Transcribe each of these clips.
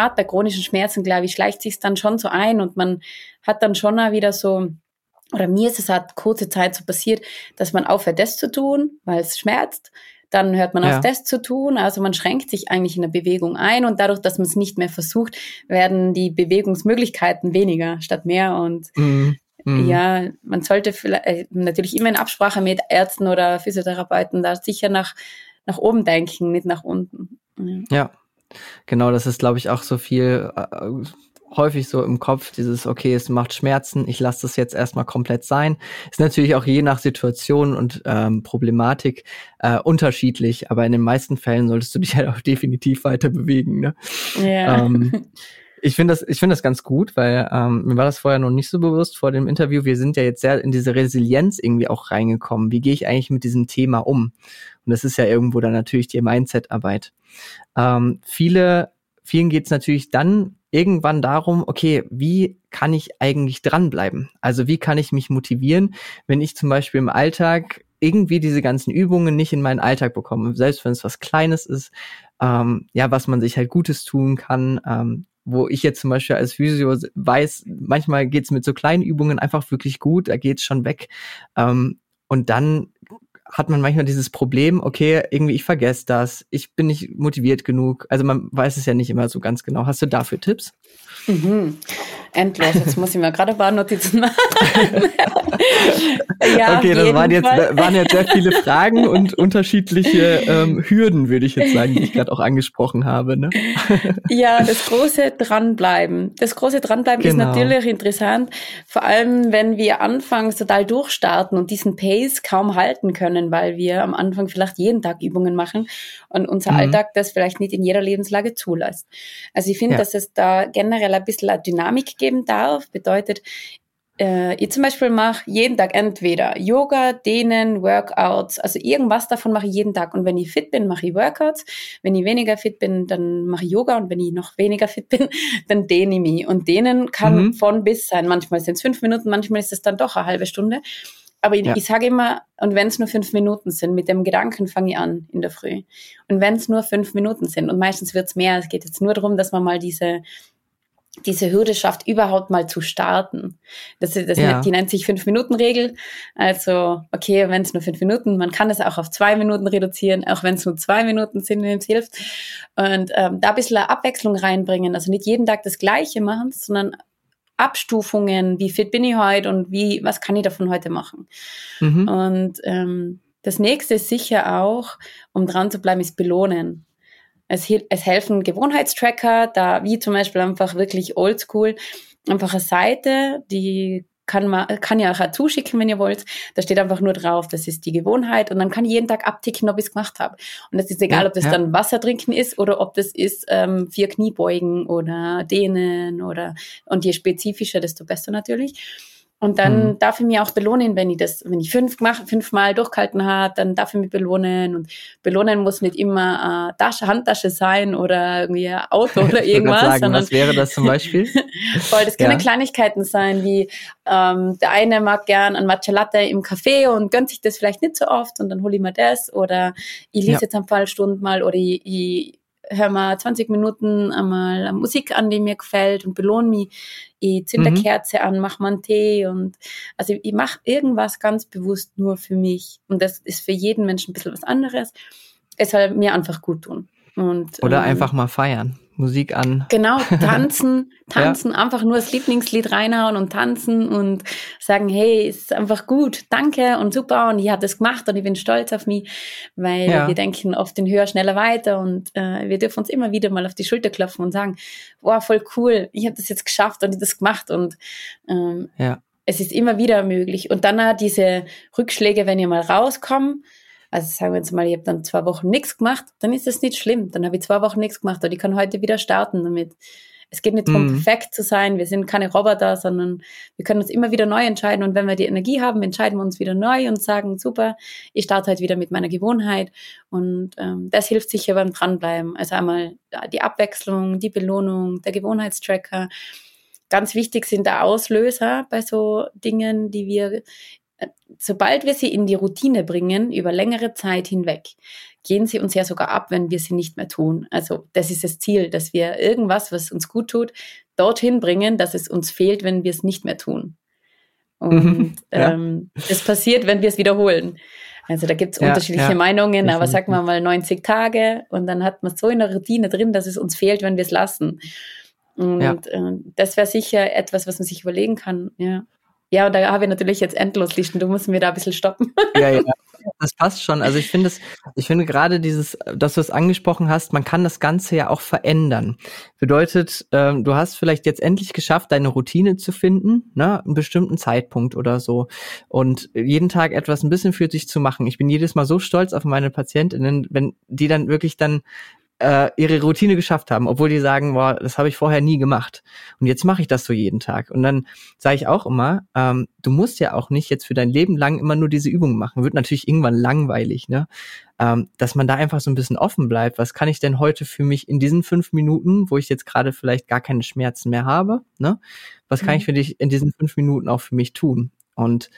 gerade bei chronischen Schmerzen, glaube ich, schleicht sich dann schon so ein und man hat dann schon auch wieder so, oder mir ist es halt kurze Zeit so passiert, dass man aufhört, das zu tun, weil es schmerzt. Dann hört man ja. auf, das zu tun. Also man schränkt sich eigentlich in der Bewegung ein und dadurch, dass man es nicht mehr versucht, werden die Bewegungsmöglichkeiten weniger statt mehr. Und mhm. Mhm. Ja, man sollte vielleicht, äh, natürlich immer in Absprache mit Ärzten oder Physiotherapeuten da sicher nach, nach oben denken, nicht nach unten. Ja, ja. Genau, das ist, glaube ich, auch so viel äh, häufig so im Kopf, dieses, okay, es macht Schmerzen, ich lasse das jetzt erstmal komplett sein. Ist natürlich auch je nach Situation und ähm, Problematik äh, unterschiedlich, aber in den meisten Fällen solltest du dich halt auch definitiv weiter bewegen. Ne? Ja. Ähm, ich finde das, ich finde das ganz gut, weil ähm, mir war das vorher noch nicht so bewusst vor dem Interview. Wir sind ja jetzt sehr in diese Resilienz irgendwie auch reingekommen. Wie gehe ich eigentlich mit diesem Thema um? Und das ist ja irgendwo dann natürlich die Mindset-Arbeit. Ähm, viele, vielen geht es natürlich dann irgendwann darum, okay, wie kann ich eigentlich dranbleiben? Also wie kann ich mich motivieren, wenn ich zum Beispiel im Alltag irgendwie diese ganzen Übungen nicht in meinen Alltag bekomme, selbst wenn es was Kleines ist, ähm, ja, was man sich halt Gutes tun kann, ähm, wo ich jetzt zum Beispiel als Physio weiß, manchmal geht's mit so kleinen Übungen einfach wirklich gut, da geht's schon weg. Ähm, und dann hat man manchmal dieses Problem, okay, irgendwie ich vergesse das, ich bin nicht motiviert genug. Also man weiß es ja nicht immer so ganz genau. Hast du dafür Tipps? Mhm. Endlos, jetzt muss ich mir gerade ein paar Notizen machen. Ja, okay, das waren jetzt, waren jetzt sehr viele Fragen und unterschiedliche ähm, Hürden, würde ich jetzt sagen, die ich gerade auch angesprochen habe. Ne? ja, das große Dranbleiben. Das große Dranbleiben genau. ist natürlich interessant, vor allem wenn wir anfangs total durchstarten und diesen Pace kaum halten können, weil wir am Anfang vielleicht jeden Tag Übungen machen und unser mhm. Alltag das vielleicht nicht in jeder Lebenslage zulässt. Also ich finde, ja. dass es da generell ein bisschen Dynamik geben darf. Bedeutet, ich zum Beispiel mache jeden Tag entweder Yoga, Dehnen, Workouts, also irgendwas davon mache ich jeden Tag. Und wenn ich fit bin, mache ich Workouts. Wenn ich weniger fit bin, dann mache ich Yoga. Und wenn ich noch weniger fit bin, dann dehne ich mich. Und dehnen kann mhm. von bis sein. Manchmal sind es fünf Minuten, manchmal ist es dann doch eine halbe Stunde. Aber ich, ja. ich sage immer, und wenn es nur fünf Minuten sind, mit dem Gedanken fange ich an in der Früh. Und wenn es nur fünf Minuten sind, und meistens wird es mehr, es geht jetzt nur darum, dass man mal diese diese Hürde schafft, überhaupt mal zu starten. Das, das ja. die nennt sich Fünf-Minuten-Regel. Also, okay, wenn es nur fünf Minuten, man kann es auch auf zwei Minuten reduzieren, auch wenn es nur zwei Minuten sind, wenn es hilft. Und ähm, da ein bisschen Abwechslung reinbringen. Also nicht jeden Tag das Gleiche machen, sondern Abstufungen, wie fit bin ich heute und wie, was kann ich davon heute machen. Mhm. Und ähm, das nächste ist sicher auch, um dran zu bleiben, ist belohnen. Es, es helfen Gewohnheitstracker, da wie zum Beispiel einfach wirklich oldschool, einfach eine Seite, die kann man, kann ja auch zuschicken, wenn ihr wollt. Da steht einfach nur drauf, das ist die Gewohnheit und dann kann ich jeden Tag abticken, ob ich es gemacht habe. Und das ist egal, ja, ob das ja. dann Wasser trinken ist oder ob das ist ähm, vier Kniebeugen oder Dehnen oder und je spezifischer, desto besser natürlich. Und dann mhm. darf ich mir auch belohnen, wenn ich das, wenn ich fünf gemacht, fünfmal durchgehalten habe, dann darf ich mich belohnen. Und belohnen muss nicht immer äh, Tasche, Handtasche sein oder irgendwie ein Auto oder irgendwas. Sagen, sondern was wäre das zum Beispiel? voll, das können ja. Kleinigkeiten sein, wie ähm, der eine mag gern ein Matcha Latte im Café und gönnt sich das vielleicht nicht so oft und dann hole ich mir das. Oder ich lese ja. jetzt paar Stunden mal oder ich, ich hör mal 20 Minuten einmal Musik an, die mir gefällt und belohne mich. Ich zünde mhm. Kerze an, mache mal einen Tee und also ich mache irgendwas ganz bewusst nur für mich. Und das ist für jeden Menschen ein bisschen was anderes. Es soll mir einfach gut tun. Und, Oder ähm, einfach mal feiern. Musik an. Genau, tanzen, tanzen, ja. einfach nur das Lieblingslied reinhauen und tanzen und sagen, hey, ist einfach gut, danke und super und ich habe das gemacht und ich bin stolz auf mich, weil ja. wir denken oft in höher, schneller weiter und äh, wir dürfen uns immer wieder mal auf die Schulter klopfen und sagen, wow, voll cool, ich habe das jetzt geschafft und ich das gemacht und ähm, ja. es ist immer wieder möglich. Und dann auch diese Rückschläge, wenn ihr mal rauskommt, also sagen wir jetzt mal, ich habe dann zwei Wochen nichts gemacht, dann ist das nicht schlimm. Dann habe ich zwei Wochen nichts gemacht und ich kann heute wieder starten damit. Es geht nicht darum, mhm. perfekt zu sein. Wir sind keine Roboter, sondern wir können uns immer wieder neu entscheiden. Und wenn wir die Energie haben, entscheiden wir uns wieder neu und sagen, super, ich starte heute wieder mit meiner Gewohnheit. Und ähm, das hilft sicher beim Dranbleiben. Also einmal die Abwechslung, die Belohnung, der Gewohnheitstracker. Ganz wichtig sind der Auslöser bei so Dingen, die wir sobald wir sie in die Routine bringen, über längere Zeit hinweg, gehen sie uns ja sogar ab, wenn wir sie nicht mehr tun. Also das ist das Ziel, dass wir irgendwas, was uns gut tut, dorthin bringen, dass es uns fehlt, wenn wir es nicht mehr tun. Und mhm. ja. ähm, das passiert, wenn wir es wiederholen. Also da gibt es ja, unterschiedliche ja, Meinungen, aber sagen wir mal 90 Tage und dann hat man so in der Routine drin, dass es uns fehlt, wenn wir es lassen. Und äh, das wäre sicher etwas, was man sich überlegen kann. Ja. Ja, und da habe ich natürlich jetzt endlos Listen. Du musst mir da ein bisschen stoppen. Ja, ja, das passt schon. Also ich finde es, ich finde gerade dieses, dass du es angesprochen hast, man kann das Ganze ja auch verändern. Bedeutet, ähm, du hast vielleicht jetzt endlich geschafft, deine Routine zu finden, ne, einen bestimmten Zeitpunkt oder so. Und jeden Tag etwas ein bisschen für sich zu machen. Ich bin jedes Mal so stolz auf meine Patientinnen, wenn die dann wirklich dann äh, ihre Routine geschafft haben, obwohl die sagen, boah, das habe ich vorher nie gemacht. Und jetzt mache ich das so jeden Tag. Und dann sage ich auch immer, ähm, du musst ja auch nicht jetzt für dein Leben lang immer nur diese Übungen machen. Wird natürlich irgendwann langweilig, ne? Ähm, dass man da einfach so ein bisschen offen bleibt. Was kann ich denn heute für mich in diesen fünf Minuten, wo ich jetzt gerade vielleicht gar keine Schmerzen mehr habe, ne? Was kann mhm. ich für dich in diesen fünf Minuten auch für mich tun? Und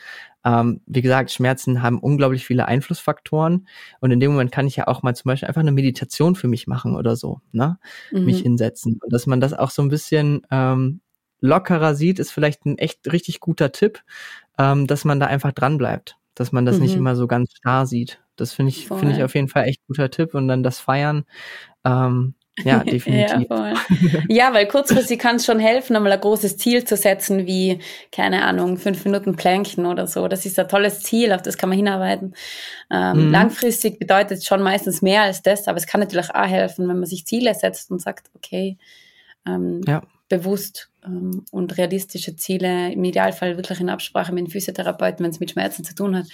ähm, wie gesagt, Schmerzen haben unglaublich viele Einflussfaktoren. Und in dem Moment kann ich ja auch mal zum Beispiel einfach eine Meditation für mich machen oder so, ne? Mhm. Mich hinsetzen. Und dass man das auch so ein bisschen ähm, lockerer sieht, ist vielleicht ein echt richtig guter Tipp, ähm, dass man da einfach dran bleibt. Dass man das mhm. nicht immer so ganz starr sieht. Das finde ich, finde ich auf jeden Fall echt guter Tipp. Und dann das Feiern, ähm, ja, definitiv. ja, ja, weil kurzfristig kann es schon helfen, einmal ein großes Ziel zu setzen, wie, keine Ahnung, fünf Minuten Planken oder so. Das ist ein tolles Ziel, auf das kann man hinarbeiten. Ähm, mhm. Langfristig bedeutet es schon meistens mehr als das, aber es kann natürlich auch helfen, wenn man sich Ziele setzt und sagt, okay, ähm, ja. bewusst ähm, und realistische Ziele, im Idealfall wirklich in Absprache mit dem Physiotherapeuten, wenn es mit Schmerzen zu tun hat,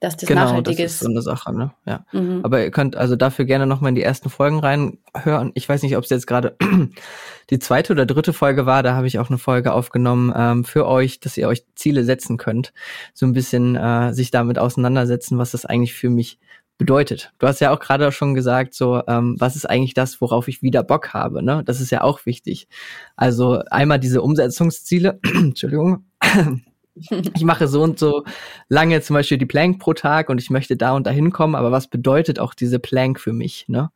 dass das genau, nachhaltig das ist. so eine Sache, ne? Ja. Mhm. Aber ihr könnt also dafür gerne nochmal in die ersten Folgen reinhören. Ich weiß nicht, ob es jetzt gerade die zweite oder dritte Folge war. Da habe ich auch eine Folge aufgenommen ähm, für euch, dass ihr euch Ziele setzen könnt. So ein bisschen äh, sich damit auseinandersetzen, was das eigentlich für mich bedeutet. Du hast ja auch gerade schon gesagt, so ähm, was ist eigentlich das, worauf ich wieder Bock habe. Ne? Das ist ja auch wichtig. Also einmal diese Umsetzungsziele. Entschuldigung. ich mache so und so lange zum Beispiel die Plank pro Tag und ich möchte da und da hinkommen, aber was bedeutet auch diese Plank für mich, ne?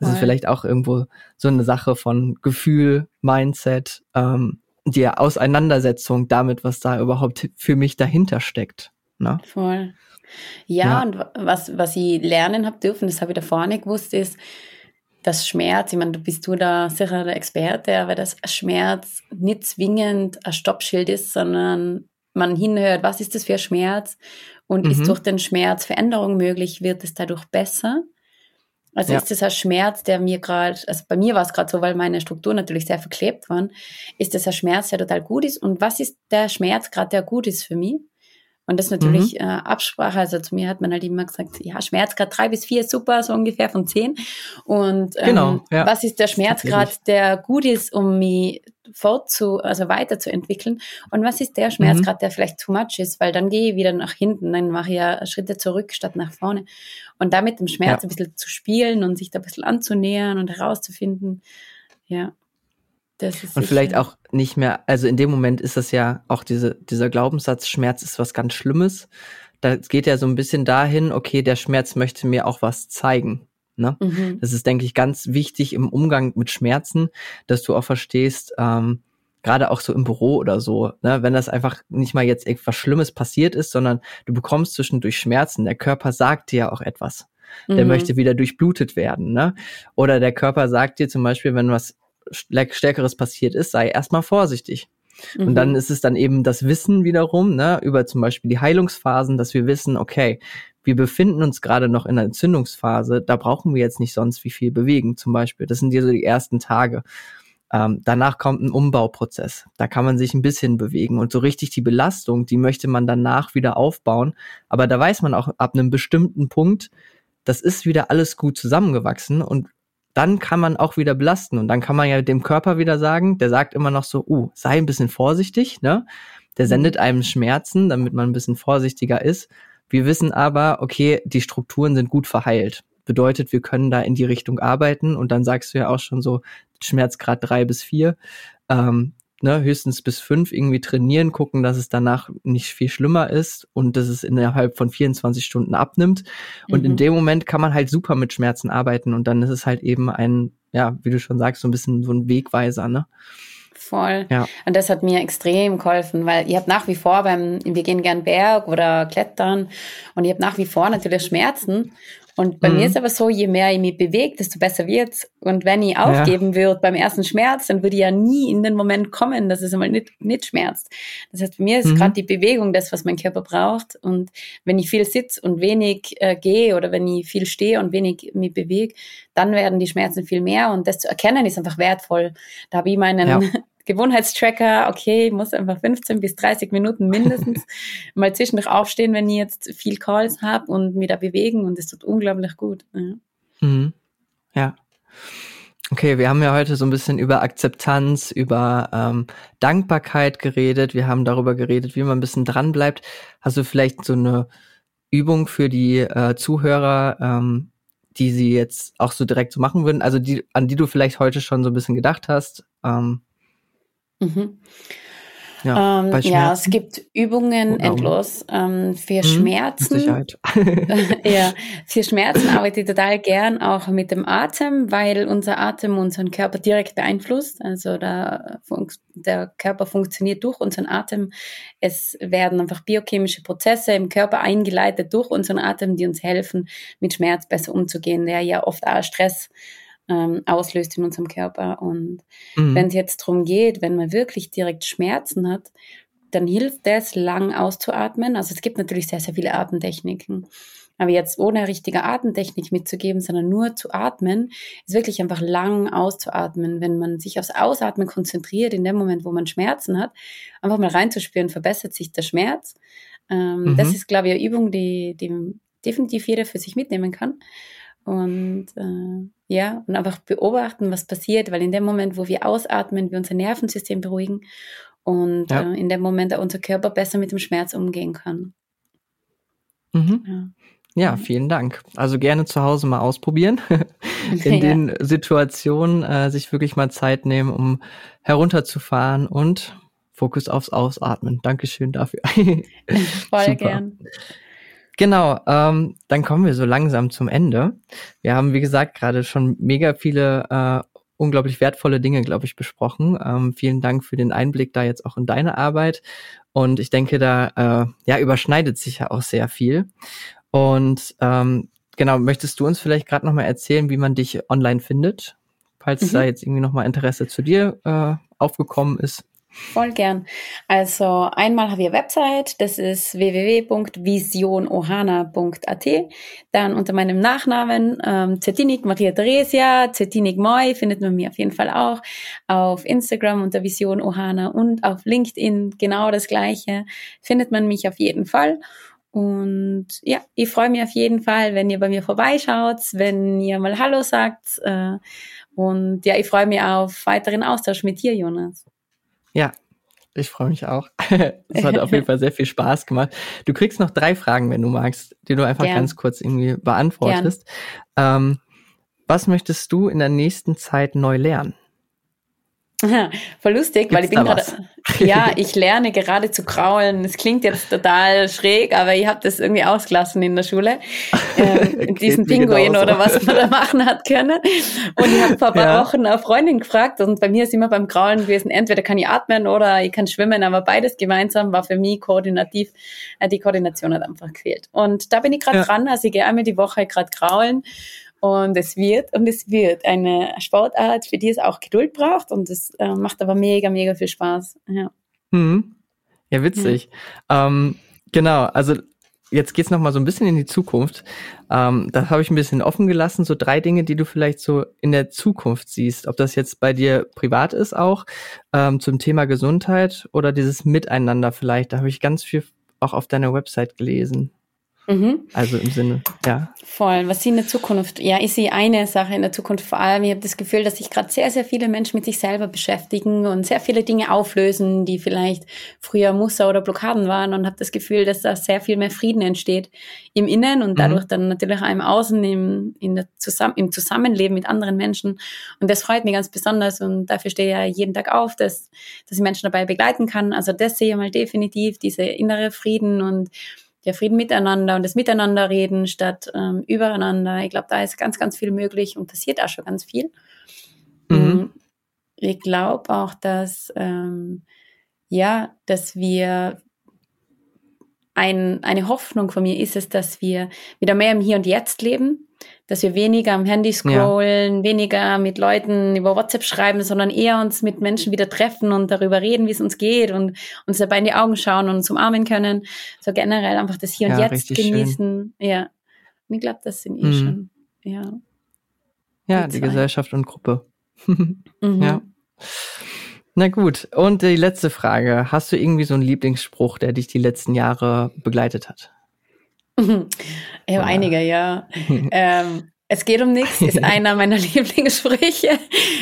Das ist vielleicht auch irgendwo so eine Sache von Gefühl, Mindset, ähm, die Auseinandersetzung damit, was da überhaupt für mich dahinter steckt. Ne? Voll. Ja, ja, und was, was ich lernen habe dürfen, das habe ich da vorne gewusst, ist, dass Schmerz, ich meine, du bist du da sicher der Experte, aber dass Schmerz nicht zwingend ein Stoppschild ist, sondern man hinhört, was ist das für ein Schmerz und mhm. ist durch den Schmerz Veränderung möglich, wird es dadurch besser. Also ja. ist das ein Schmerz, der mir gerade, also bei mir war es gerade so, weil meine Strukturen natürlich sehr verklebt waren, ist das ein Schmerz, der total gut ist und was ist der Schmerz gerade, der gut ist für mich? Und das ist natürlich mhm. äh, Absprache. Also zu mir hat man halt immer gesagt, ja, Schmerzgrad drei bis vier ist super, so ungefähr von zehn. Und ähm, genau, ja. was ist der Schmerzgrad, der gut ist, um mich fortzu, also weiterzuentwickeln? Und was ist der Schmerzgrad, mhm. der vielleicht too much ist? Weil dann gehe ich wieder nach hinten, dann mache ich ja Schritte zurück statt nach vorne. Und damit dem Schmerz ja. ein bisschen zu spielen und sich da ein bisschen anzunähern und herauszufinden, ja, und vielleicht auch nicht mehr, also in dem Moment ist das ja auch diese, dieser Glaubenssatz, Schmerz ist was ganz Schlimmes. Da geht ja so ein bisschen dahin, okay, der Schmerz möchte mir auch was zeigen. Ne? Mhm. Das ist, denke ich, ganz wichtig im Umgang mit Schmerzen, dass du auch verstehst, ähm, gerade auch so im Büro oder so, ne, wenn das einfach nicht mal jetzt irgendwas Schlimmes passiert ist, sondern du bekommst zwischendurch Schmerzen. Der Körper sagt dir ja auch etwas. Der mhm. möchte wieder durchblutet werden, ne? Oder der Körper sagt dir zum Beispiel, wenn was Stärkeres passiert ist, sei erstmal vorsichtig. Mhm. Und dann mhm. ist es dann eben das Wissen wiederum, ne, über zum Beispiel die Heilungsphasen, dass wir wissen, okay, wir befinden uns gerade noch in der Entzündungsphase, da brauchen wir jetzt nicht sonst wie viel bewegen, zum Beispiel. Das sind hier so die ersten Tage. Ähm, danach kommt ein Umbauprozess. Da kann man sich ein bisschen bewegen und so richtig die Belastung, die möchte man danach wieder aufbauen. Aber da weiß man auch ab einem bestimmten Punkt, das ist wieder alles gut zusammengewachsen und dann kann man auch wieder belasten und dann kann man ja dem Körper wieder sagen, der sagt immer noch so, uh, sei ein bisschen vorsichtig, ne? Der mhm. sendet einem Schmerzen, damit man ein bisschen vorsichtiger ist. Wir wissen aber, okay, die Strukturen sind gut verheilt. Bedeutet, wir können da in die Richtung arbeiten und dann sagst du ja auch schon so Schmerzgrad drei bis vier. Ähm, ne, höchstens bis fünf irgendwie trainieren, gucken, dass es danach nicht viel schlimmer ist und dass es innerhalb von 24 Stunden abnimmt. Und mhm. in dem Moment kann man halt super mit Schmerzen arbeiten und dann ist es halt eben ein, ja, wie du schon sagst, so ein bisschen so ein Wegweiser, ne? Voll. Ja. Und das hat mir extrem geholfen, weil ich habe nach wie vor beim, wir gehen gern Berg oder Klettern und ich habe nach wie vor natürlich Schmerzen und bei mhm. mir ist aber so, je mehr ich mich bewege, desto besser wird's. Und wenn ich aufgeben ja. würde beim ersten Schmerz, dann würde ich ja nie in den Moment kommen, dass es einmal nicht, nicht schmerzt. Das heißt, bei mir ist mhm. gerade die Bewegung das, was mein Körper braucht. Und wenn ich viel sitze und wenig äh, gehe oder wenn ich viel stehe und wenig mich bewege, dann werden die Schmerzen viel mehr. Und das zu erkennen ist einfach wertvoll. Da habe ich meinen ja. Gewohnheitstracker, okay, ich muss einfach 15 bis 30 Minuten mindestens mal zwischendurch aufstehen, wenn ich jetzt viel Calls habe und mich da bewegen und es tut unglaublich gut. Ja. Mhm. ja. Okay, wir haben ja heute so ein bisschen über Akzeptanz, über ähm, Dankbarkeit geredet. Wir haben darüber geredet, wie man ein bisschen dran bleibt. Hast du vielleicht so eine Übung für die äh, Zuhörer, ähm, die sie jetzt auch so direkt so machen würden, also die, an die du vielleicht heute schon so ein bisschen gedacht hast? Ähm, Mhm. Ja, ähm, ja, es gibt Übungen endlos ähm, für hm, Schmerzen. Sicherheit. ja, für Schmerzen arbeite ich total gern auch mit dem Atem, weil unser Atem unseren Körper direkt beeinflusst. Also der, der Körper funktioniert durch unseren Atem. Es werden einfach biochemische Prozesse im Körper eingeleitet durch unseren Atem, die uns helfen, mit Schmerz besser umzugehen, der ja oft auch Stress ähm, auslöst in unserem Körper. Und mhm. wenn es jetzt darum geht, wenn man wirklich direkt Schmerzen hat, dann hilft es, lang auszuatmen. Also es gibt natürlich sehr, sehr viele Atemtechniken. Aber jetzt ohne richtige Atemtechnik mitzugeben, sondern nur zu atmen, ist wirklich einfach lang auszuatmen. Wenn man sich aufs Ausatmen konzentriert, in dem Moment, wo man Schmerzen hat, einfach mal reinzuspüren, verbessert sich der Schmerz. Ähm, mhm. Das ist, glaube ich, eine Übung, die, die definitiv jeder für sich mitnehmen kann. Und äh, ja, und einfach beobachten, was passiert, weil in dem Moment, wo wir ausatmen, wir unser Nervensystem beruhigen und ja. äh, in dem Moment auch unser Körper besser mit dem Schmerz umgehen kann. Mhm. Ja. Ja, vielen Dank. Also gerne zu Hause mal ausprobieren. In ja. den Situationen äh, sich wirklich mal Zeit nehmen, um herunterzufahren und Fokus aufs Ausatmen. Dankeschön dafür. Voll gern. Genau, ähm, dann kommen wir so langsam zum Ende. Wir haben, wie gesagt, gerade schon mega viele äh, unglaublich wertvolle Dinge, glaube ich, besprochen. Ähm, vielen Dank für den Einblick da jetzt auch in deine Arbeit. Und ich denke, da äh, ja überschneidet sich ja auch sehr viel. Und ähm, genau, möchtest du uns vielleicht gerade nochmal erzählen, wie man dich online findet, falls mhm. da jetzt irgendwie nochmal Interesse zu dir äh, aufgekommen ist? Voll gern. Also einmal habe ich eine Website, das ist www.visionohana.at. Dann unter meinem Nachnamen ähm, Zetinik Maria Theresia, Zetinik Moi findet man mir auf jeden Fall auch. Auf Instagram unter Vision Ohana und auf LinkedIn genau das gleiche. Findet man mich auf jeden Fall. Und ja, ich freue mich auf jeden Fall, wenn ihr bei mir vorbeischaut, wenn ihr mal Hallo sagt. Äh, und ja, ich freue mich auf weiteren Austausch mit dir, Jonas. Ja, ich freue mich auch. Es hat auf jeden Fall sehr viel Spaß gemacht. Du kriegst noch drei Fragen, wenn du magst, die du einfach Gern. ganz kurz irgendwie beantwortest. Ähm, was möchtest du in der nächsten Zeit neu lernen? Voll lustig, Gibt's weil ich bin gerade, ja, ich lerne gerade zu kraulen. Es klingt jetzt total schräg, aber ich habe das irgendwie ausgelassen in der Schule. Ähm, diesen Pinguin oder was man da machen hat können. Und ich habe vor ein paar ja. Wochen eine Freundin gefragt und bei mir ist immer beim Kraulen gewesen, entweder kann ich atmen oder ich kann schwimmen, aber beides gemeinsam war für mich koordinativ, äh, die Koordination hat einfach gefehlt. Und da bin ich gerade ja. dran, also ich gehe einmal die Woche gerade kraulen und es wird und es wird eine Sportart, für die es auch Geduld braucht und es äh, macht aber mega, mega viel Spaß. Ja, hm. ja witzig. Ja. Ähm, genau, also jetzt geht's noch mal so ein bisschen in die Zukunft. Ähm, das habe ich ein bisschen offen gelassen. So drei Dinge, die du vielleicht so in der Zukunft siehst. Ob das jetzt bei dir privat ist auch ähm, zum Thema Gesundheit oder dieses Miteinander vielleicht. Da habe ich ganz viel auch auf deiner Website gelesen. Mhm. Also im Sinne, ja. Voll. Was sie in der Zukunft, ja, ich sehe eine Sache in der Zukunft vor allem. Ich habe das Gefühl, dass sich gerade sehr, sehr viele Menschen mit sich selber beschäftigen und sehr viele Dinge auflösen, die vielleicht früher Muster oder Blockaden waren und habe das Gefühl, dass da sehr viel mehr Frieden entsteht im Innen und dadurch mhm. dann natürlich auch im Außen, im, in der Zusamm im Zusammenleben mit anderen Menschen. Und das freut mich ganz besonders und dafür stehe ich ja jeden Tag auf, dass, dass ich Menschen dabei begleiten kann. Also das sehe ich mal definitiv, diese innere Frieden und der Frieden miteinander und das Miteinanderreden statt ähm, übereinander. Ich glaube, da ist ganz, ganz viel möglich und passiert auch schon ganz viel. Mhm. Mm, ich glaube auch, dass ähm, ja, dass wir ein, eine Hoffnung von mir ist es, dass wir wieder mehr im Hier und Jetzt leben dass wir weniger am Handy scrollen, ja. weniger mit Leuten über WhatsApp schreiben, sondern eher uns mit Menschen wieder treffen und darüber reden, wie es uns geht und uns dabei in die Augen schauen und uns umarmen können. So generell einfach das Hier und ja, Jetzt genießen. Schön. Ja. Und ich glaube, das sind eh mhm. schon, ja. Ja, die, die Gesellschaft und Gruppe. mhm. Ja. Na gut, und die letzte Frage. Hast du irgendwie so einen Lieblingsspruch, der dich die letzten Jahre begleitet hat? Ich habe einige, ja. ähm, es geht um nichts ist einer meiner Lieblingssprüche.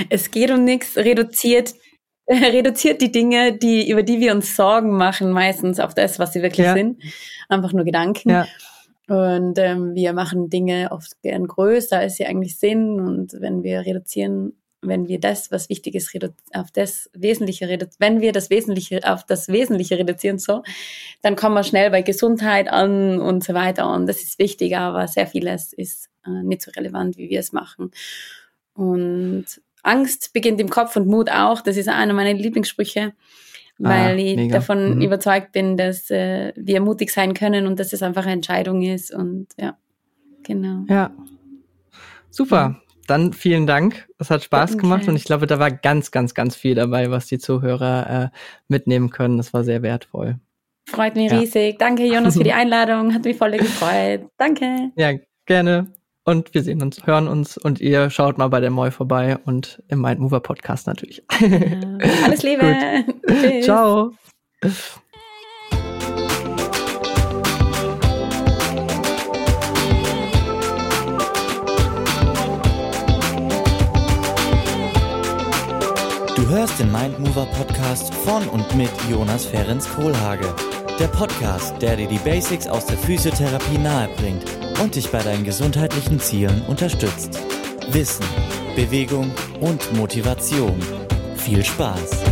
Es geht um nichts reduziert reduziert die Dinge, die über die wir uns Sorgen machen, meistens auf das, was sie wirklich ja. sind. Einfach nur Gedanken. Ja. Und ähm, wir machen Dinge oft gern größer, als sie eigentlich sind. Und wenn wir reduzieren wenn wir das, was wichtig ist, auf das Wesentliche reduzieren, wenn wir das Wesentliche auf das Wesentliche reduzieren, so, dann kommen wir schnell bei Gesundheit an und so weiter. Und das ist wichtig, aber sehr vieles ist äh, nicht so relevant, wie wir es machen. Und Angst beginnt im Kopf und Mut auch. Das ist einer meiner Lieblingssprüche, weil ah, ich mega. davon mhm. überzeugt bin, dass äh, wir mutig sein können und dass es einfach eine Entscheidung ist. Und ja, genau. Ja. Super dann vielen Dank. Es hat Spaß gemacht und ich glaube, da war ganz, ganz, ganz viel dabei, was die Zuhörer äh, mitnehmen können. Das war sehr wertvoll. Freut mich ja. riesig. Danke, Jonas, für die Einladung. Hat mich voll gefreut. Danke. Ja, gerne. Und wir sehen uns, hören uns und ihr schaut mal bei der Moi vorbei und im Mindmover Podcast natürlich. Ja. Alles Liebe. Ciao. Hörst den Mindmover Podcast von und mit Jonas Ferens Kohlhage. Der Podcast, der dir die Basics aus der Physiotherapie nahebringt und dich bei deinen gesundheitlichen Zielen unterstützt. Wissen, Bewegung und Motivation. Viel Spaß!